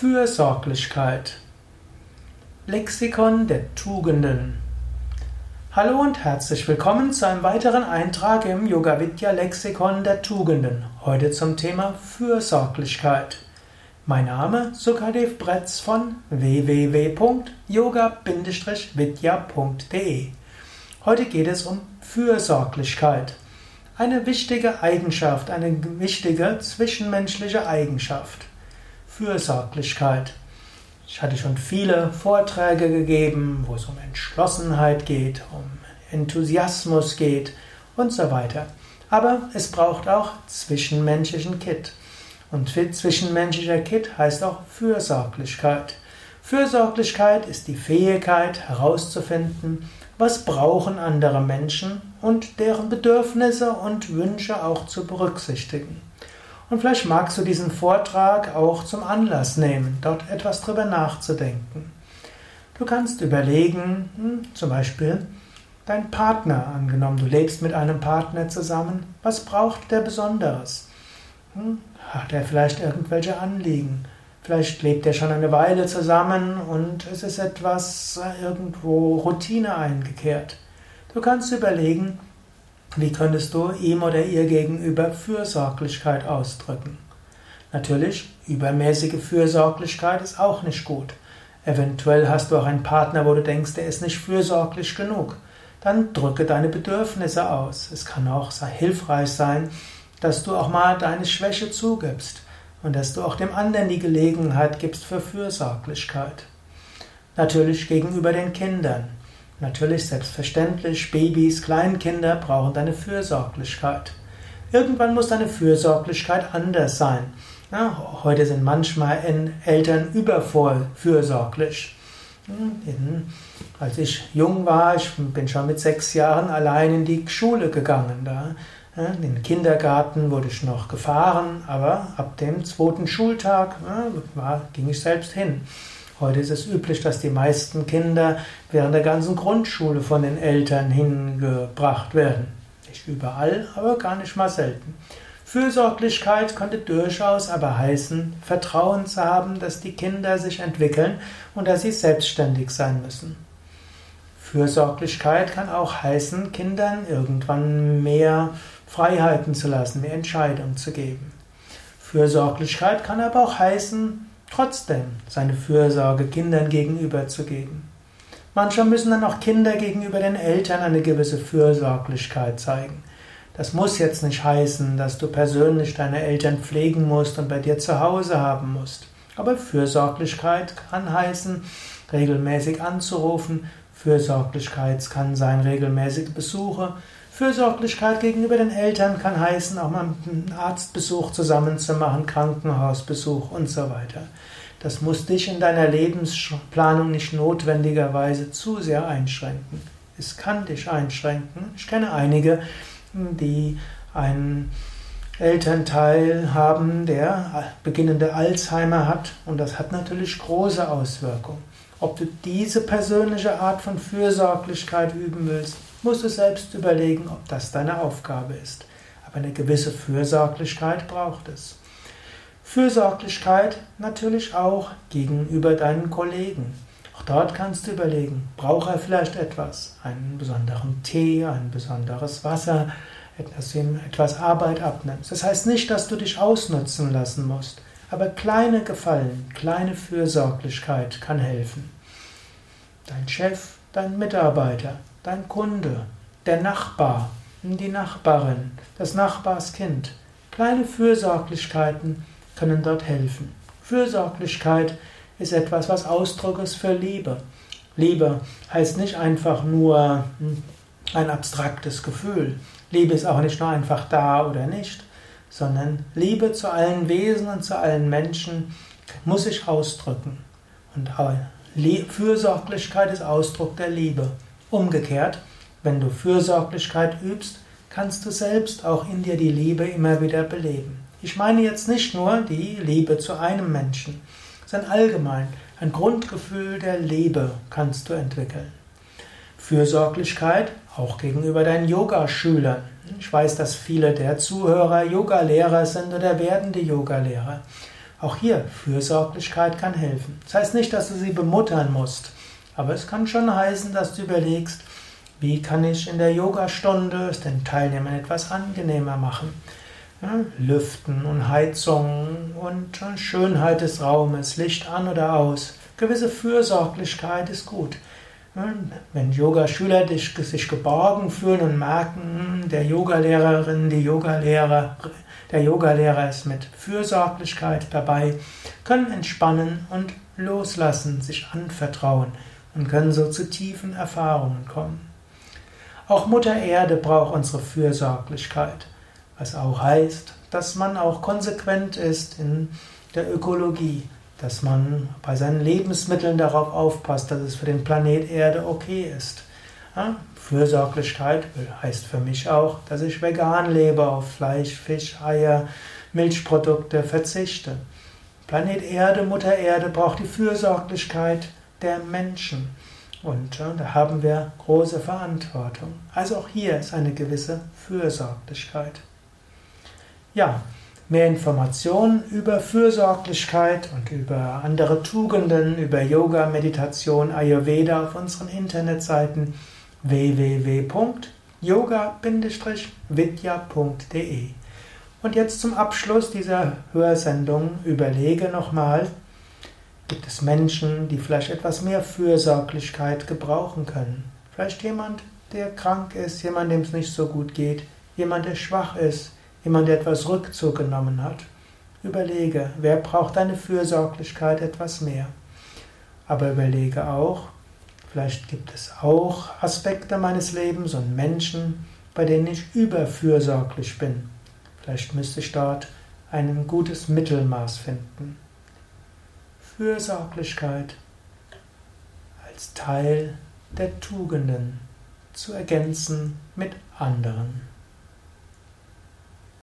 Fürsorglichkeit. Lexikon der Tugenden. Hallo und herzlich willkommen zu einem weiteren Eintrag im Yoga Vidya Lexikon der Tugenden. Heute zum Thema Fürsorglichkeit. Mein Name Sukadev Bretz von www.yoga-vidya.de. Heute geht es um Fürsorglichkeit. Eine wichtige Eigenschaft, eine wichtige zwischenmenschliche Eigenschaft. Fürsorglichkeit. Ich hatte schon viele Vorträge gegeben, wo es um Entschlossenheit geht, um Enthusiasmus geht und so weiter. Aber es braucht auch zwischenmenschlichen Kit. Und zwischenmenschlicher Kit heißt auch Fürsorglichkeit. Fürsorglichkeit ist die Fähigkeit herauszufinden, was brauchen andere Menschen und deren Bedürfnisse und Wünsche auch zu berücksichtigen. Und vielleicht magst du diesen Vortrag auch zum Anlass nehmen, dort etwas drüber nachzudenken. Du kannst überlegen, hm, zum Beispiel dein Partner, angenommen du lebst mit einem Partner zusammen, was braucht der Besonderes? Hm, hat er vielleicht irgendwelche Anliegen? Vielleicht lebt er schon eine Weile zusammen und es ist etwas irgendwo Routine eingekehrt. Du kannst überlegen, wie könntest du ihm oder ihr gegenüber Fürsorglichkeit ausdrücken? Natürlich, übermäßige Fürsorglichkeit ist auch nicht gut. Eventuell hast du auch einen Partner, wo du denkst, der ist nicht fürsorglich genug. Dann drücke deine Bedürfnisse aus. Es kann auch hilfreich sein, dass du auch mal deine Schwäche zugibst und dass du auch dem anderen die Gelegenheit gibst für Fürsorglichkeit. Natürlich gegenüber den Kindern. Natürlich, selbstverständlich, Babys, Kleinkinder brauchen deine Fürsorglichkeit. Irgendwann muss deine Fürsorglichkeit anders sein. Ja, heute sind manchmal Eltern überfürsorglich. Hm, als ich jung war, ich bin schon mit sechs Jahren allein in die Schule gegangen. Da. In den Kindergarten wurde ich noch gefahren, aber ab dem zweiten Schultag war, ging ich selbst hin. Heute ist es üblich, dass die meisten Kinder während der ganzen Grundschule von den Eltern hingebracht werden. Nicht überall, aber gar nicht mal selten. Fürsorglichkeit könnte durchaus aber heißen, Vertrauen zu haben, dass die Kinder sich entwickeln und dass sie selbstständig sein müssen. Fürsorglichkeit kann auch heißen, Kindern irgendwann mehr Freiheiten zu lassen, mehr Entscheidungen zu geben. Fürsorglichkeit kann aber auch heißen, trotzdem seine Fürsorge Kindern gegenüber zu geben. Manchmal müssen dann auch Kinder gegenüber den Eltern eine gewisse Fürsorglichkeit zeigen. Das muss jetzt nicht heißen, dass du persönlich deine Eltern pflegen musst und bei dir zu Hause haben musst. Aber Fürsorglichkeit kann heißen, regelmäßig anzurufen. Fürsorglichkeit kann sein, regelmäßige Besuche. Fürsorglichkeit gegenüber den Eltern kann heißen, auch mal einen Arztbesuch zusammen zu machen, Krankenhausbesuch und so weiter. Das muss dich in deiner Lebensplanung nicht notwendigerweise zu sehr einschränken. Es kann dich einschränken. Ich kenne einige, die einen Elternteil haben, der beginnende Alzheimer hat und das hat natürlich große Auswirkungen. Ob du diese persönliche Art von Fürsorglichkeit üben willst, musst du selbst überlegen, ob das deine Aufgabe ist. Aber eine gewisse Fürsorglichkeit braucht es. Fürsorglichkeit natürlich auch gegenüber deinen Kollegen. Auch dort kannst du überlegen, braucht er vielleicht etwas, einen besonderen Tee, ein besonderes Wasser, dass du ihm etwas Arbeit abnimmst. Das heißt nicht, dass du dich ausnutzen lassen musst, aber kleine Gefallen, kleine Fürsorglichkeit kann helfen. Dein Chef, dein Mitarbeiter, dein Kunde, der Nachbar, die Nachbarin, das Nachbarskind. Kleine Fürsorglichkeiten können dort helfen. Fürsorglichkeit ist etwas, was Ausdruck ist für Liebe. Liebe heißt nicht einfach nur hm, ein abstraktes Gefühl. Liebe ist auch nicht nur einfach da oder nicht, sondern Liebe zu allen Wesen und zu allen Menschen muss sich ausdrücken. Und Fürsorglichkeit ist Ausdruck der Liebe. Umgekehrt, wenn du Fürsorglichkeit übst, kannst du selbst auch in dir die Liebe immer wieder beleben. Ich meine jetzt nicht nur die Liebe zu einem Menschen, sondern allgemein ein Grundgefühl der Liebe kannst du entwickeln. Fürsorglichkeit auch gegenüber deinen Yogaschülern. Ich weiß, dass viele der Zuhörer Yogalehrer sind oder werdende Yogalehrer. Auch hier, Fürsorglichkeit kann helfen. Das heißt nicht, dass du sie bemuttern musst, aber es kann schon heißen, dass du überlegst, wie kann ich in der Yogastunde es den Teilnehmern etwas angenehmer machen. Lüften und Heizung und Schönheit des Raumes, Licht an oder aus. Gewisse Fürsorglichkeit ist gut. Wenn Yogaschüler sich geborgen fühlen und merken, der Yogalehrerin, die Yogalehrer, der Yogalehrer ist mit Fürsorglichkeit dabei, können entspannen und loslassen, sich anvertrauen und können so zu tiefen Erfahrungen kommen. Auch Mutter Erde braucht unsere Fürsorglichkeit, was auch heißt, dass man auch konsequent ist in der Ökologie, dass man bei seinen Lebensmitteln darauf aufpasst, dass es für den Planet Erde okay ist. Ja, Fürsorglichkeit heißt für mich auch, dass ich vegan lebe, auf Fleisch, Fisch, Eier, Milchprodukte verzichte. Planet Erde, Mutter Erde braucht die Fürsorglichkeit der Menschen. Und äh, da haben wir große Verantwortung. Also auch hier ist eine gewisse Fürsorglichkeit. Ja, mehr Informationen über Fürsorglichkeit und über andere Tugenden, über Yoga, Meditation, Ayurveda auf unseren Internetseiten www.yoga-vidya.de. Und jetzt zum Abschluss dieser Hörsendung überlege nochmal, Gibt es Menschen, die vielleicht etwas mehr Fürsorglichkeit gebrauchen können? Vielleicht jemand, der krank ist, jemand, dem es nicht so gut geht, jemand, der schwach ist, jemand, etwas Rückzug genommen hat. Überlege, wer braucht deine Fürsorglichkeit etwas mehr? Aber überlege auch, vielleicht gibt es auch Aspekte meines Lebens und Menschen, bei denen ich überfürsorglich bin. Vielleicht müsste ich dort ein gutes Mittelmaß finden. Fürsorglichkeit als Teil der Tugenden zu ergänzen mit anderen.